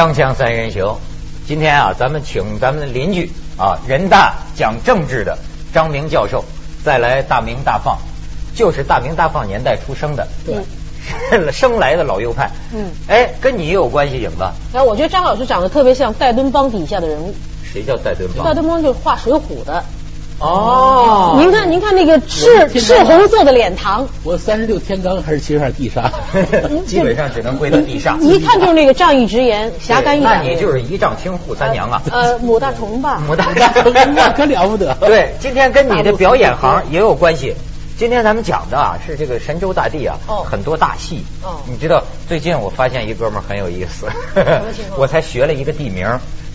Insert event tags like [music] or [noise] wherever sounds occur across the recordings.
锵锵三人行，今天啊，咱们请咱们的邻居啊，人大讲政治的张明教授，再来大明大放，就是大明大放年代出生的，对，[laughs] 生来的老右派，嗯，哎，跟你也有关系，影子。哎，我觉得张老师长得特别像戴敦邦底下的人物。谁叫戴敦邦？戴敦邦就是画《水浒》的。哦，您看，您看那个赤赤红色的脸庞。我三十六天罡还是七十二地煞？基本上只能归到地煞。一看就是那个仗义直言、侠肝义胆。那你就是一丈青扈三娘啊？呃，母大虫吧。[laughs] 母大虫 [laughs] 那可了不得。对，今天跟你的表演行也有关系。今天咱们讲的啊是这个神州大地啊，很多大戏。哦。你知道最近我发现一哥们很有意思，[laughs] 我才学了一个地名，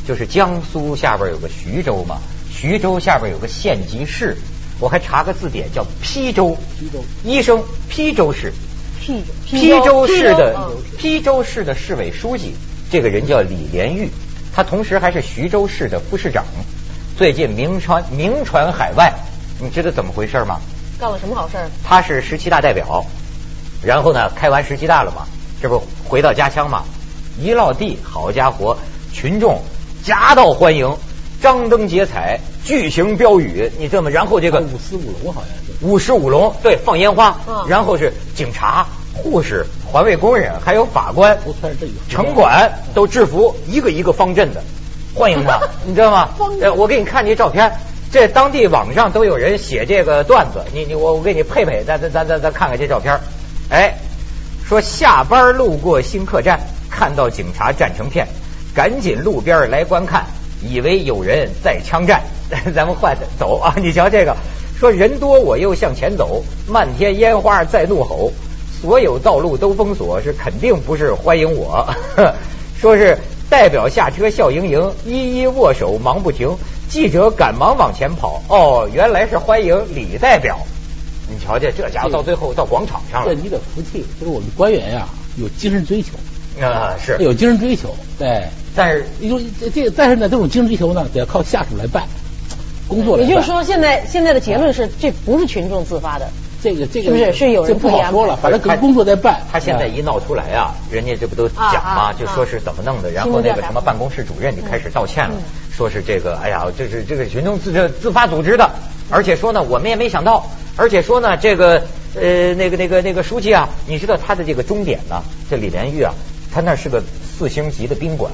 就是江苏下边有个徐州嘛。徐州下边有个县级市，我还查个字典叫邳州。邳州医生邳州市，邳邳州市的邳州市的市委书记，这个人叫李连玉，他同时还是徐州市的副市长。最近名传名传海外，你知道怎么回事吗？干了什么好事？他是十七大代表，然后呢，开完十七大了嘛，这不回到家乡嘛，一落地，好家伙，群众夹道欢迎。张灯结彩，巨型标语，你知道吗？然后这个五狮五龙好像是五狮五龙，对，放烟花，然后是警察、护士、环卫工人，还有法官、城管都制服，一个一个方阵的欢迎他，[laughs] 你知道吗？呃，我给你看这照片，这当地网上都有人写这个段子，你你我我给你配配，咱咱咱咱咱看看这照片，哎，说下班路过新客站，看到警察站成片，赶紧路边来观看。以为有人在枪战，[laughs] 咱们换走啊！你瞧这个，说人多我又向前走，漫天烟花在怒吼，所有道路都封锁，是肯定不是欢迎我。[laughs] 说是代表下车笑盈盈，一一握手忙不停，记者赶忙往前跑，哦，原来是欢迎李代表。你瞧瞧，这家伙到最后到广场上了。这你得服气，就是我们官员呀，有精神追求啊，是有精神追求，对。但是因为这但是呢，这种精神追求呢，得要靠下属来办，工作。也就是说，现在现在的结论是，这不是群众自发的。这个这个是不是是有人不好说了？反正工作在办。他现在一闹出来啊，人家这不都讲吗？就说是怎么弄的，然后那个什么办公室主任就开始道歉了，说是这个，哎呀，这是这个群众自自发组织的，而且说呢，我们也没想到，而且说呢，这个呃那个那个那个书记啊，你知道他的这个终点呢？这李连玉啊，他那是个四星级的宾馆。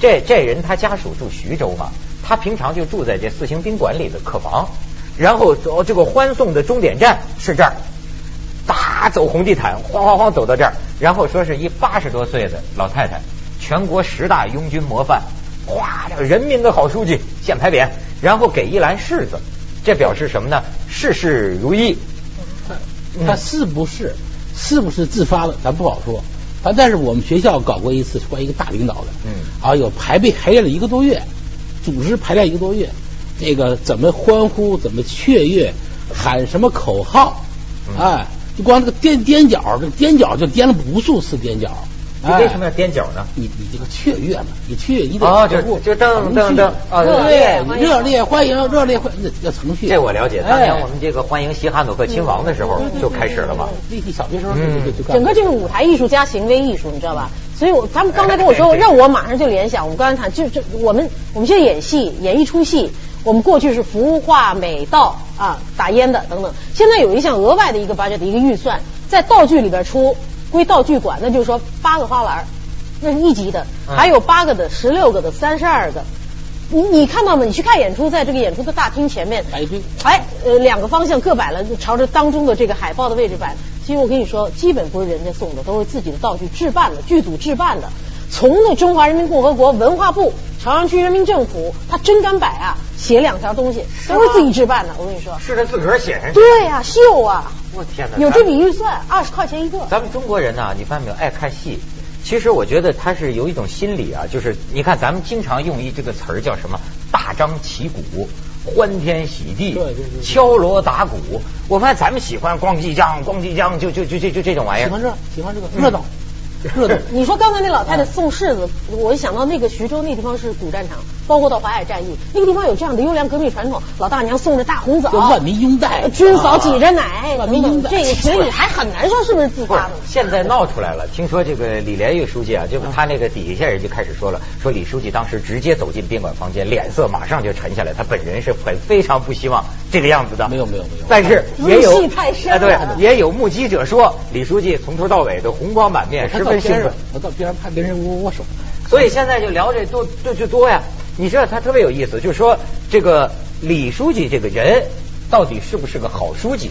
这这人他家属住徐州嘛，他平常就住在这四星宾馆里的客房，然后走这个欢送的终点站是这儿，哒走红地毯，晃晃晃走到这儿，然后说是一八十多岁的老太太，全国十大拥军模范，哗，人民的好书记现牌匾，然后给一篮柿子，这表示什么呢？事事如意。他是不是是不是自发的？咱不好说。啊！但是我们学校搞过一次，关于一个大领导的，嗯，啊，有排备排练了一个多月，组织排练一个多月，这个怎么欢呼，怎么雀跃，喊什么口号，哎，就光这个踮踮脚，这踮脚就踮了无数次踮脚。你为什么要踮脚呢？你你这个雀跃嘛，你雀跃，你得哦，就就噔噔噔，热烈热烈欢迎，热烈欢那叫程序。这我了解，当年我们这个欢迎西哈努克亲王的时候就开始了嘛。立体小学生整个这个舞台艺术加行为艺术，你知道吧？所以我他们刚才跟我说，让我马上就联想，我们刚才谈就就我们我们现在演戏演一出戏，我们过去是服化美道啊打烟的等等，现在有一项额外的一个 budget 的一个预算，在道具里边出。归道具管，那就是说八个花篮，那是一级的，还有八个的、十六个的、三十二个。你你看到吗？你去看演出，在这个演出的大厅前面，哎，呃，两个方向各摆了，朝着当中的这个海报的位置摆。其实我跟你说，基本不是人家送的，都是自己的道具置办的，剧组置办的。从那中华人民共和国文化部朝阳区人民政府，他真敢摆啊，写两条东西，都是自己置办的。我跟你说，是他自个儿写上去。对呀，秀啊！我天哪！有这笔预算，二十块钱一个。咱们中国人呢，你发现没有，爱看戏。其实我觉得他是有一种心理啊，就是你看咱们经常用一这个词儿叫什么“大张旗鼓”“欢天喜地”“敲锣打鼓”。我发现咱们喜欢咣叽锵咣叽锵，就就就就就这种玩意儿。喜欢这，喜欢这个热闹。热的。[laughs] 你说刚才那老太太送柿子，我一想到那个徐州那地方是古战场，包括到淮海战役，那个地方有这样的优良革命传统，老大娘送着大红枣，万民拥戴，军嫂挤着奶，万民拥戴，这个所以还很难说是不是自发的。现在闹出来了，听说这个李连玉书记啊，就他那个底下人就开始说了，说李书记当时直接走进宾馆房间，脸色马上就沉下来，他本人是很非常不希望这个样子的。没有没有没有，但是也有啊对，也有目击者说，李书记从头到尾都红光满面，十分兴奋。我到边上怕跟人握握手。所以现在就聊这多就就多呀。你知道他特别有意思，就是说这个李书记这个人到底是不是个好书记，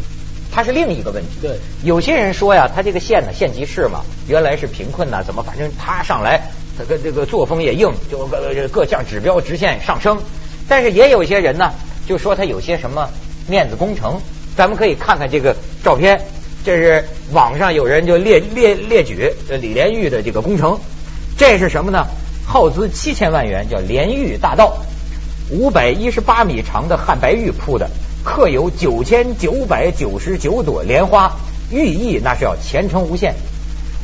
他是另一个问题。对，有些人说呀，他这个县呢县级市嘛，原来是贫困呐，怎么反正他上来，他跟这个作风也硬，就各各项指标直线上升。但是也有一些人呢，就说他有些什么面子工程。咱们可以看看这个照片，这是网上有人就列列列举李连玉的这个工程。这是什么呢？耗资七千万元，叫莲玉大道，五百一十八米长的汉白玉铺的，刻有九千九百九十九朵莲花，寓意那是要前程无限。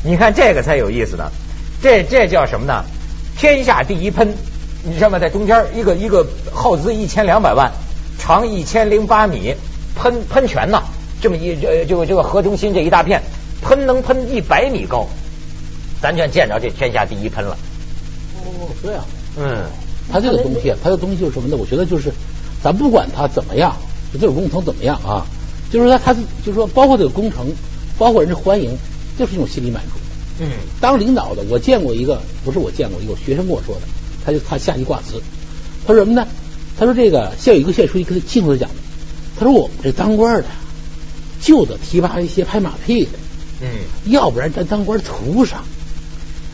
你看这个才有意思呢，这这叫什么呢？天下第一喷，你知道吗？在中间一个一个耗资一千两百万，长一千零八米，喷喷泉呐，这么一这就这个河中心这一大片，喷能喷一百米高。咱就见着这天下第一喷了。哦，对啊，嗯，他这个东西，他这东西就是什么呢？我觉得就是，咱不管他怎么样，就这种工程怎么样啊，就是说他是，就是说包括这个工程，包括人家欢迎，就是一种心理满足。嗯，当领导的，我见过一个，不是我见过一个学生跟我说的，他就他下级挂词，他说什么呢？他说这个县有一个县书记跟他亲口讲的，他说我们这当官的就得提拔一些拍马屁的，嗯，要不然咱当官图啥？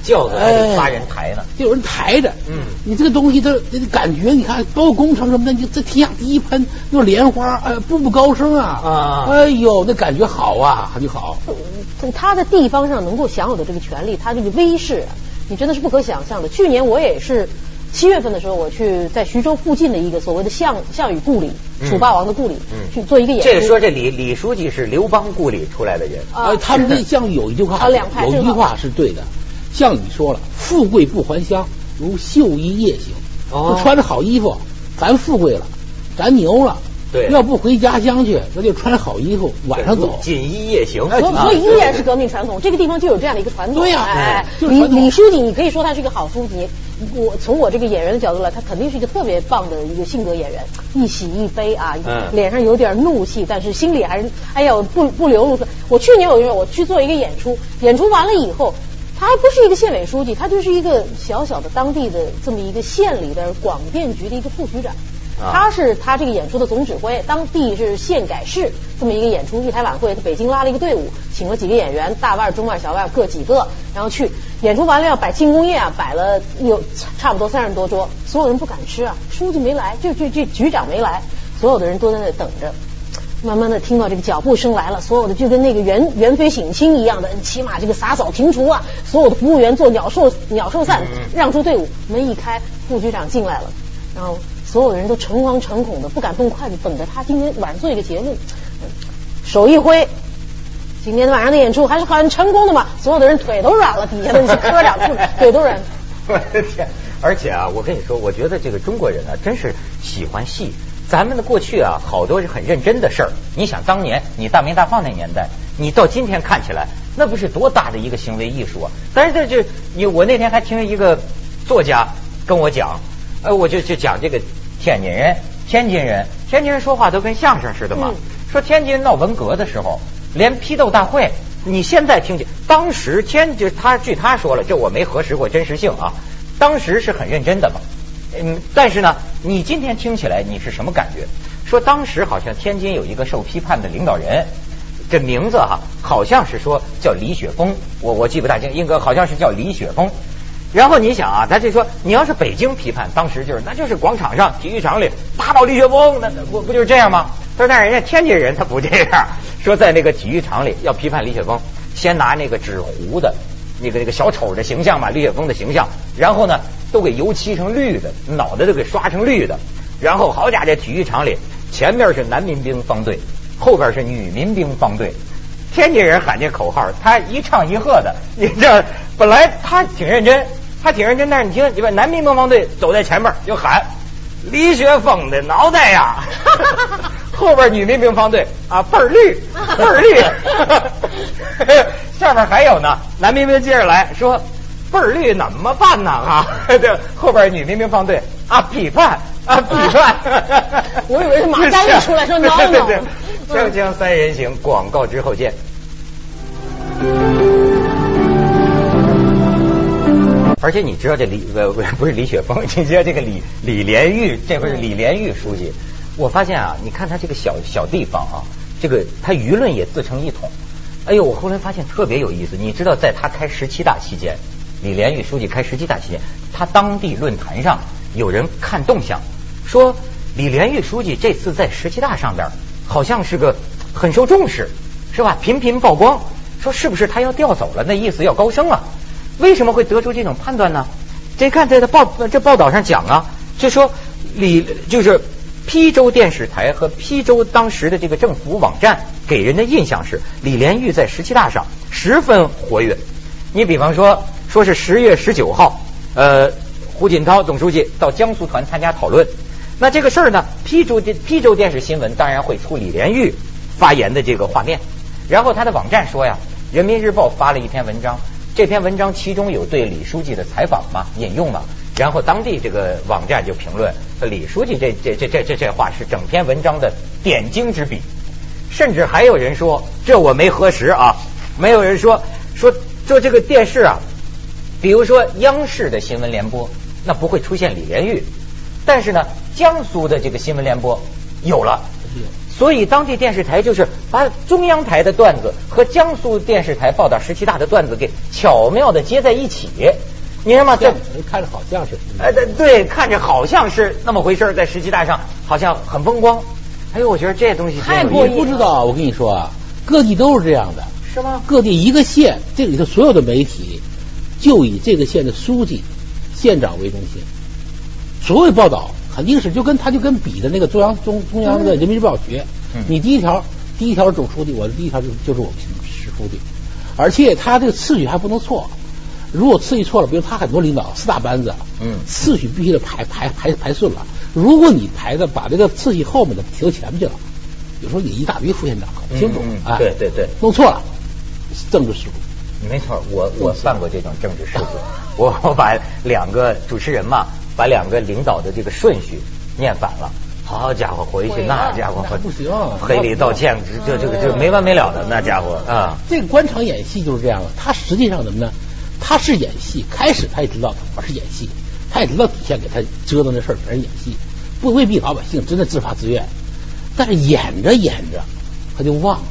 轿子还得发人抬呢，就有人抬着。嗯，你这个东西，它感觉，你看，包括工程什么的，你这天下第一喷，那莲花，哎，步步高升啊！啊，哎呦，那感觉好啊，就好。他在地方上能够享有的这个权利，他这个威势，你真的是不可想象的。去年我也是七月份的时候，我去在徐州附近的一个所谓的项项羽故里，楚霸王的故里，去做一个演出。这说这李李书记是刘邦故里出来的人啊，他们那项羽有一句话，有一句话是对的。项羽说了：“富贵不还乡，如绣衣夜行。”哦，穿着好衣服，咱富贵了，咱牛了。对，要不回家乡去，那就穿好衣服，晚上走，锦衣夜行。所以依然是革命传统，这个地方就有这样的一个传统。对呀，哎，李李书记，你可以说他是一个好书记。我从我这个演员的角度来，他肯定是一个特别棒的一个性格演员，一喜一悲啊，脸上有点怒气，但是心里还是哎呀不不流露出。我去年我我去做一个演出，演出完了以后。他还不是一个县委书记，他就是一个小小的当地的这么一个县里的广电局的一个副局长。他是他这个演出的总指挥，当地是县改市这么一个演出一台晚会，他北京拉了一个队伍，请了几个演员，大腕、中腕、小腕各几个，然后去演出完了要摆庆功宴啊，摆了有差不多三十多桌，所有人不敢吃啊，书记没来，就这这局长没来，所有的人都在那等着。慢慢的听到这个脚步声来了，所有的就跟那个元元妃省亲一样的，起码这个洒扫庭除啊，所有的服务员做鸟兽鸟兽散，让出队伍，门一开，副局长进来了，然后所有的人都诚惶诚恐的不敢动筷子，等着他今天晚上做一个节目，手一挥，今天晚上的演出还是很成功的嘛，所有的人腿都软了，底下的那些科长腿都软。[laughs] [laughs] 我的天！而且啊，我跟你说，我觉得这个中国人啊，真是喜欢戏。咱们的过去啊，好多是很认真的事儿。你想当年你大明大放那年代，你到今天看起来，那不是多大的一个行为艺术啊？但是这就你我那天还听一个作家跟我讲，呃，我就就讲这个天津人、天津人、天津人说话都跟相声似的嘛。说天津闹文革的时候，连批斗大会，你现在听见，当时天就他据他说了，这我没核实过真实性啊，当时是很认真的嘛。嗯，但是呢，你今天听起来你是什么感觉？说当时好像天津有一个受批判的领导人，这名字哈，好像是说叫李雪峰，我我记不大清，应该好像是叫李雪峰。然后你想啊，他就说你要是北京批判，当时就是那就是广场上、体育场里打倒李雪峰，那不不就是这样吗？他说但人家天津人他不这样，说在那个体育场里要批判李雪峰，先拿那个纸糊的。那个那个小丑的形象嘛，李雪峰的形象，然后呢，都给油漆成绿的，脑袋都给刷成绿的，然后好家伙，这体育场里前面是男民兵方队，后边是女民兵方队，天津人喊这口号，他一唱一和的，你这本来他挺认真，他挺认真，但是你听，你把男民兵方队走在前面就喊李雪峰的脑袋呀，[laughs] 后边女民兵方队啊倍儿绿倍儿绿，[laughs] 下面还有呢，男民兵接着来说倍儿绿怎么办呢啊？[laughs] 这后边女民兵方队啊批判啊批判，我以为是马三立出来说挠挠。锵锵三人行，广告之后见。而且你知道这李呃不不是李雪峰，你知道这个李李连玉，这不是李连玉书记。我发现啊，你看他这个小小地方啊，这个他舆论也自成一统。哎呦，我后来发现特别有意思。你知道，在他开十七大期间，李连玉书记开十七大期间，他当地论坛上有人看动向，说李连玉书记这次在十七大上边好像是个很受重视，是吧？频频曝光，说是不是他要调走了？那意思要高升了。为什么会得出这种判断呢？这看这个报这报道上讲啊，就说李就是邳州电视台和邳州当时的这个政府网站给人的印象是李连玉在十七大上十分活跃。你比方说，说是十月十九号，呃，胡锦涛总书记到江苏团参加讨论。那这个事儿呢，邳州电邳州电视新闻当然会出李连玉发言的这个画面。然后他的网站说呀，《人民日报》发了一篇文章。这篇文章其中有对李书记的采访嘛，引用嘛，然后当地这个网站就评论李书记这这这这这这话是整篇文章的点睛之笔，甚至还有人说，这我没核实啊，没有人说说说这个电视啊，比如说央视的新闻联播，那不会出现李连玉，但是呢，江苏的这个新闻联播有了。所以当地电视台就是把中央台的段子和江苏电视台报道十七大的段子给巧妙的接在一起，你知道吗？这看着好像是，哎，对对，看着好像是那么回事，在十七大上好像很风光。哎呦，我觉得这东西太过不知道，我跟你说啊，各地都是这样的，是吗？各地一个县，这里头所有的媒体就以这个县的书记、县长为中心，所有报道。肯定是就跟他就跟比的那个中央中中央的人民日报学，你第一条第一条总书记，我的第一条就就是我们市书记，而且他这个次序还不能错，如果次序错了，比如他很多领导四大班子，嗯，次序必须得排排排排顺了。如果你排的把这个次序后面的提到前面去了，有时候你一大堆副县长搞不清楚，哎，对对对，弄错了，政治失误。没错，我我犯过这种政治失误，我我把两个主持人嘛。把两个领导的这个顺序念反了，好家伙，回去那家伙不行，赔礼道歉，这这个这没完没了的那家伙啊！这个官场演戏就是这样了，他实际上怎么呢？他是演戏，开始他也知道我是演戏，他也知道底下给他折腾的事儿全是演戏，不未必老百姓真的自发自愿，但是演着演着他就忘了，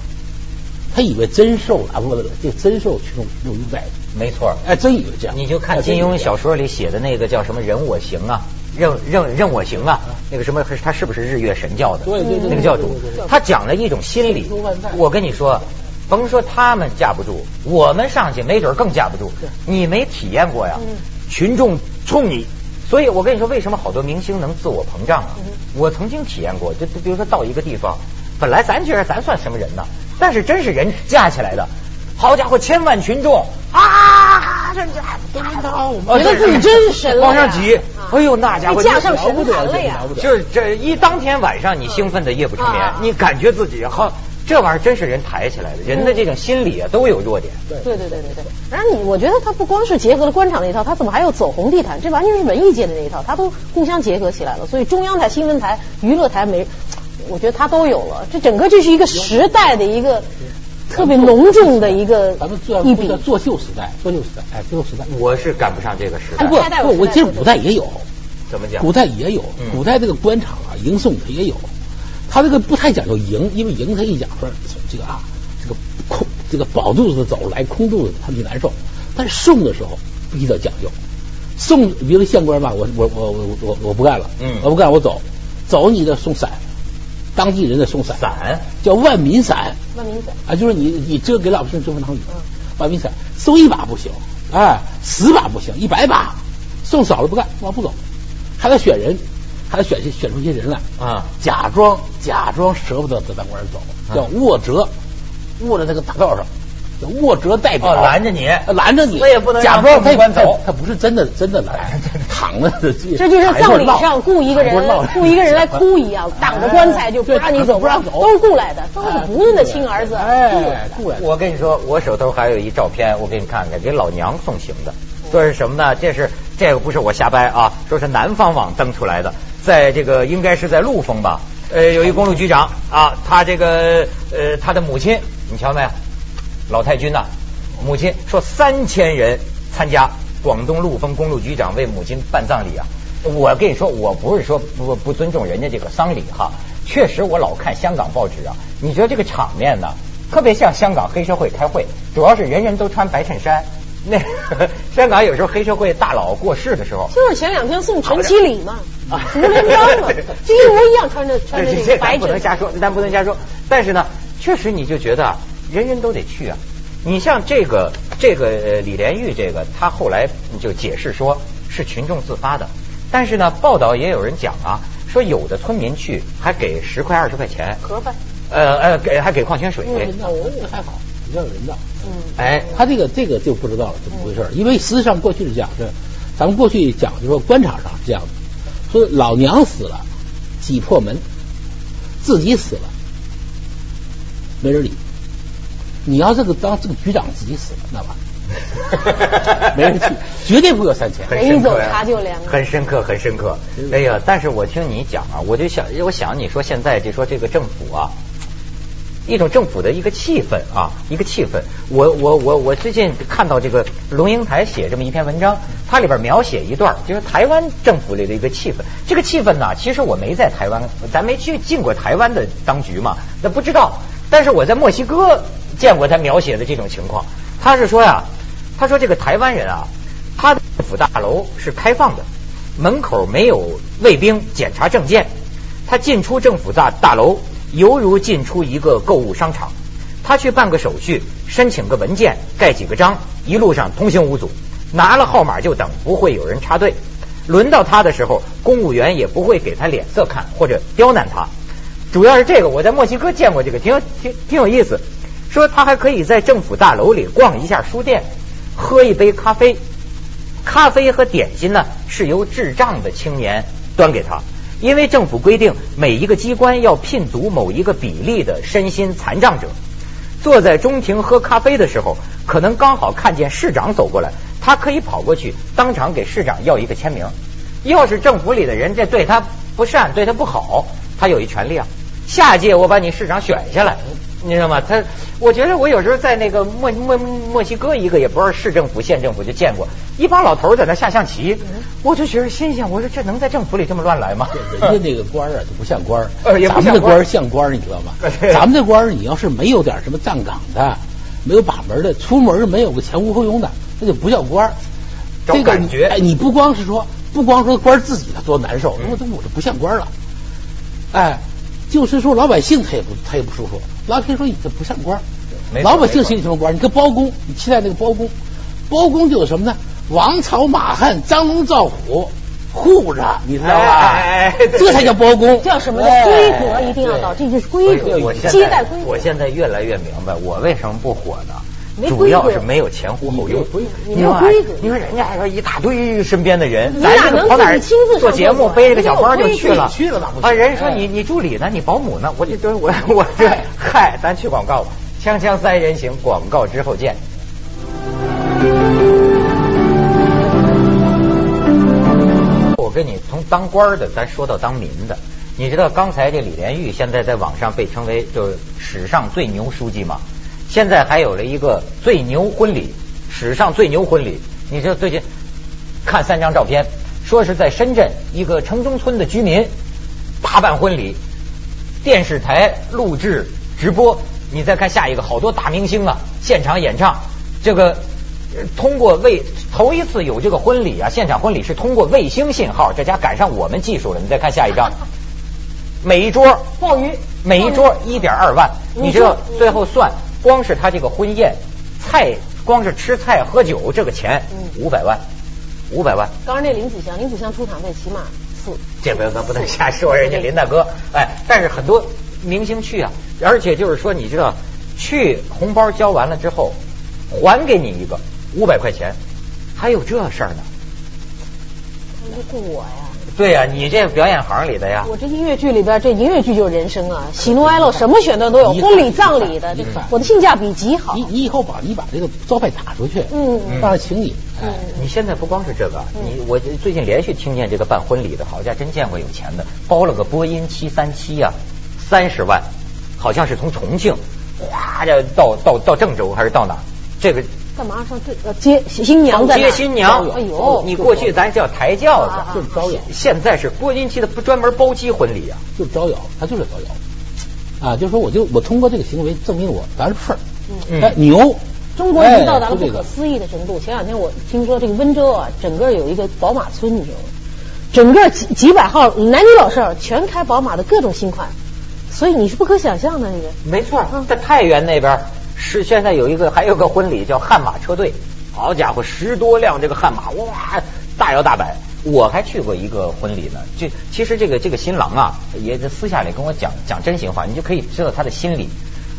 他以为真受了，不不不，这真受群众又又在。没错，哎，真以为这样。你就看金庸小说里写的那个叫什么“人我行”啊，“任任任我行”啊，那个什么他是不是日月神教的？对对对，那个教主，他讲了一种心理。我跟你说，甭说他们架不住，我们上去没准更架不住。你没体验过呀？群众冲你，所以我跟你说，为什么好多明星能自我膨胀啊？我曾经体验过，就比如说到一个地方，本来咱觉得咱算什么人呢？但是真是人架起来的。好家伙，千万群众啊！这这都领导，觉得自己真神了，往上挤。哎呦，那家伙架上神坛了呀！就是这一当天晚上，你兴奋的夜不成眠，你感觉自己好，这玩意儿真是人抬起来的。人的这种心理啊，都有弱点。对对对对对对。然后你，我觉得他不光是结合了官场那一套，他怎么还有走红地毯？这完全是文艺界的那一套，他都互相结合起来了。所以中央台、新闻台、娱乐台没，我觉得他都有了。这整个这是一个时代的一个。特别隆重的一个咱们做一笔。作秀时代，作秀时代，哎，作秀时代，我是赶不上这个时代。不不，我其实古代也有，怎么讲？古代也有，古代这个官场啊，迎送他也有，他这个不太讲究迎，因为迎他一讲说这个啊，这个空这个饱肚子走来空肚子他们就难受，但是送的时候必须得讲究，送比如县官吧，我我我我我我不干了，嗯，我不干我走，走你的送伞。当地人的送伞，伞？叫万民伞，万民伞。啊，就是你你遮给老百姓遮风挡雨。万民伞。送一把不行，哎，十把不行，一百把送少了不干，往不走，还得选人，还得选选出一些人来啊，假装假装舍不得在当官走，叫卧折，卧在那个大道上，握折代表拦着你，拦着你，我也不能假装他官走，他不是真的真的拦，[laughs] 躺着的。这就是葬礼上雇一个人，雇一个人来哭一样，挡着棺材就不让你走，不让走，都是雇来的，都是不孕的亲儿子，哎，雇来的。我跟你说，我手头还有一照片，我给你看看，给老娘送行的。说是什么呢？这是这个不是我瞎掰啊，说是南方网登出来的，在这个应该是在陆丰吧，呃，有一公路局长啊，他这个呃他的母亲，你瞧没有？老太君呐，母亲说三千人参加广东陆丰公路局长为母亲办葬礼啊。我跟你说，我不是说不不尊重人家这个丧礼哈，确实我老看香港报纸啊，你觉得这个场面呢，特别像香港黑社会开会，主要是人人都穿白衬衫。[laughs] 那香港有时候黑社会大佬过世的时候，就是前两天送陈其礼嘛，胡连章嘛，就一模一样穿着穿着这个白不能瞎说，咱不能瞎说。但是呢，确实你就觉得人人都得去啊。你像这个这个李连玉这个，他后来就解释说是群众自发的。但是呢，报道也有人讲啊，说有的村民去还给十块二十块钱盒饭，呃呃，给还给矿泉水。那我这还好，比较有人道。嗯，哎，他这个这个就不知道了怎么回事因为实际上过去是讲是，咱们过去讲就说官场上是这样的，说老娘死了，挤破门，自己死了，没人理。你要这个当这个局长自己死了，那完，[laughs] 没人去，绝对不有三千。人一走茶就凉。很深刻，很深刻。哎呀，但是我听你讲啊，我就想，我想你说现在就说这个政府啊。一种政府的一个气氛啊，一个气氛。我我我我最近看到这个龙应台写这么一篇文章，它里边描写一段，就是台湾政府里的一个气氛。这个气氛呢，其实我没在台湾，咱没去进过台湾的当局嘛，那不知道。但是我在墨西哥见过他描写的这种情况。他是说呀，他说这个台湾人啊，他的政府大楼是开放的，门口没有卫兵检查证件，他进出政府大大楼。犹如进出一个购物商场，他去办个手续，申请个文件，盖几个章，一路上通行无阻，拿了号码就等，不会有人插队。轮到他的时候，公务员也不会给他脸色看或者刁难他。主要是这个，我在墨西哥见过这个，挺挺挺有意思。说他还可以在政府大楼里逛一下书店，喝一杯咖啡，咖啡和点心呢是由智障的青年端给他。因为政府规定，每一个机关要聘足某一个比例的身心残障者。坐在中庭喝咖啡的时候，可能刚好看见市长走过来，他可以跑过去，当场给市长要一个签名。要是政府里的人这对他不善，对他不好，他有一权利啊。下届我把你市长选下来。你知道吗？他，我觉得我有时候在那个墨墨墨西哥一个也不知道市政府县政府就见过一帮老头在那下象棋，我就觉得新鲜。我说这能在政府里这么乱来吗？人家那个官啊就不像官儿，[laughs] 咱们的官像官儿，你知道吗？[laughs] 咱们的官儿你要是没有点什么站岗的，没有把门的，出门没有个前呼后拥的，那就不叫官儿。这个感觉，哎，你不光是说不光说官自己他多难受，我这我就不像官了。哎，就是说老百姓他也不他也不舒服。老百姓说你这不像官老百姓心里什么官？你个包公，你期待那个包公，包公就有什么呢？王朝马汉、张龙赵虎护着，你知道吧？这才叫包公。叫什么？呢规格一定要到，这就是规格。接待规格。我现在越来越明白，我为什么不火呢？主要是没有前呼后拥，你没有规格。你说人家还说一大堆身边的人，咱哪能自己亲自做节目，背着个小包就去了？去了啊，人说你你助理呢？你保姆呢？我这都我我这嗨，咱去广告吧。锵锵三人行，广告之后见。我跟你从当官的，咱说到当民的。你知道刚才这李连玉现在在网上被称为就是史上最牛书记吗？现在还有了一个最牛婚礼，史上最牛婚礼。你知道最近看三张照片，说是在深圳一个城中村的居民大办婚礼，电视台录制直播。你再看下一个，好多大明星啊，现场演唱。这个通过卫头一次有这个婚礼啊，现场婚礼是通过卫星信号，这家赶上我们技术了。你再看下一张，[laughs] 每一桌鲍鱼，每一桌一点二万，你知道最后算。光是他这个婚宴，菜光是吃菜喝酒这个钱，五百万，五百万。刚刚那林子祥，林子祥出场费起码四。这回咱不能瞎说人家林大哥，哎，但是很多明星去啊，而且就是说，你知道，去红包交完了之后，还给你一个五百块钱，还有这事儿呢？这是我呀。对呀，你这表演行里的呀。我这音乐剧里边，这音乐剧就是人生啊，喜怒哀乐什么选段都有，婚礼葬礼的，我的性价比极好。你你以后把你把这个招牌打出去，嗯，让人请你。哎，你现在不光是这个，你我最近连续听见这个办婚礼的，好家伙，真见过有钱的，包了个波音七三七呀，三十万，好像是从重庆，哗的到到到郑州还是到哪？这个。干嘛上这呃接新娘在接新娘？哎呦，你过去咱叫抬轿子，就是招摇。现在是波音七的不专门包机婚礼啊，就是招摇，他就是招摇。啊，就是说，我就我通过这个行为证明我咱是份儿，哎牛。中国已经到达了不可思议的程度。前两天我听说这个温州啊，整个有一个宝马村，你知道吗？整个几几百号男女老少全开宝马的各种新款，所以你是不可想象的那个。没错，在太原那边。是现在有一个还有个婚礼叫悍马车队，好家伙，十多辆这个悍马，哇，大摇大摆。我还去过一个婚礼呢，就其实这个这个新郎啊，也在私下里跟我讲讲真心话，你就可以知道他的心理。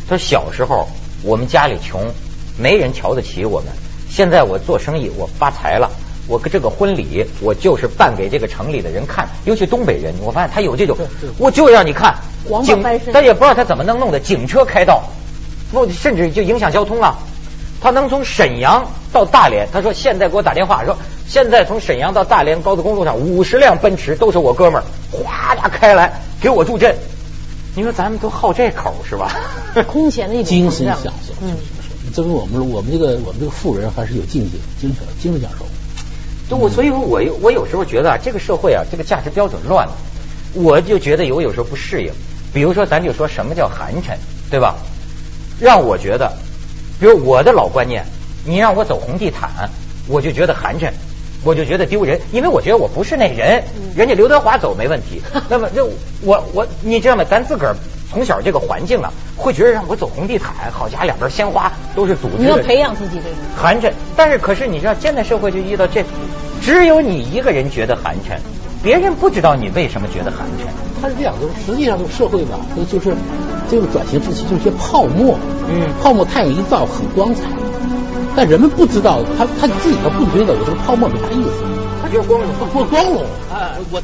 他说小时候我们家里穷，没人瞧得起我们。现在我做生意，我发财了，我这个婚礼我就是办给这个城里的人看，尤其东北人，我发现他有这种，我就让你看，警，但也不知道他怎么能弄的，警车开道。不，甚至就影响交通啊。他能从沈阳到大连，他说现在给我打电话说，现在从沈阳到大连高速公路上五十辆奔驰都是我哥们儿，哗啦开来给我助阵。你说咱们都好这口是吧？[laughs] 空前的一种精神享受，嗯，证明我们我们这个我们这个富人还是有境界，精神精神享受。就我，所以说我我有时候觉得啊，这个社会啊，这个价值标准乱了。我就觉得有有时候不适应。比如说，咱就说什么叫寒碜，对吧？让我觉得，比如我的老观念，你让我走红地毯，我就觉得寒碜，我就觉得丢人，因为我觉得我不是那人。人家刘德华走没问题，[laughs] 那么就我我你知道吗？咱自个儿从小这个环境啊，会觉得让我走红地毯，好家伙，两边鲜花都是组织。你要培养自己这种寒碜，但是可是你知道，现在社会就遇到这，只有你一个人觉得寒碜。别人不知道你为什么觉得寒碜，他是这样就是。实际上，这个社会吧，就是这个转型时期，就是些泡沫。嗯，泡沫太阳一照很光彩，但人们不知道，他他自己他不觉得我这个泡沫没啥意思，他就是光荣，光光荣啊！我。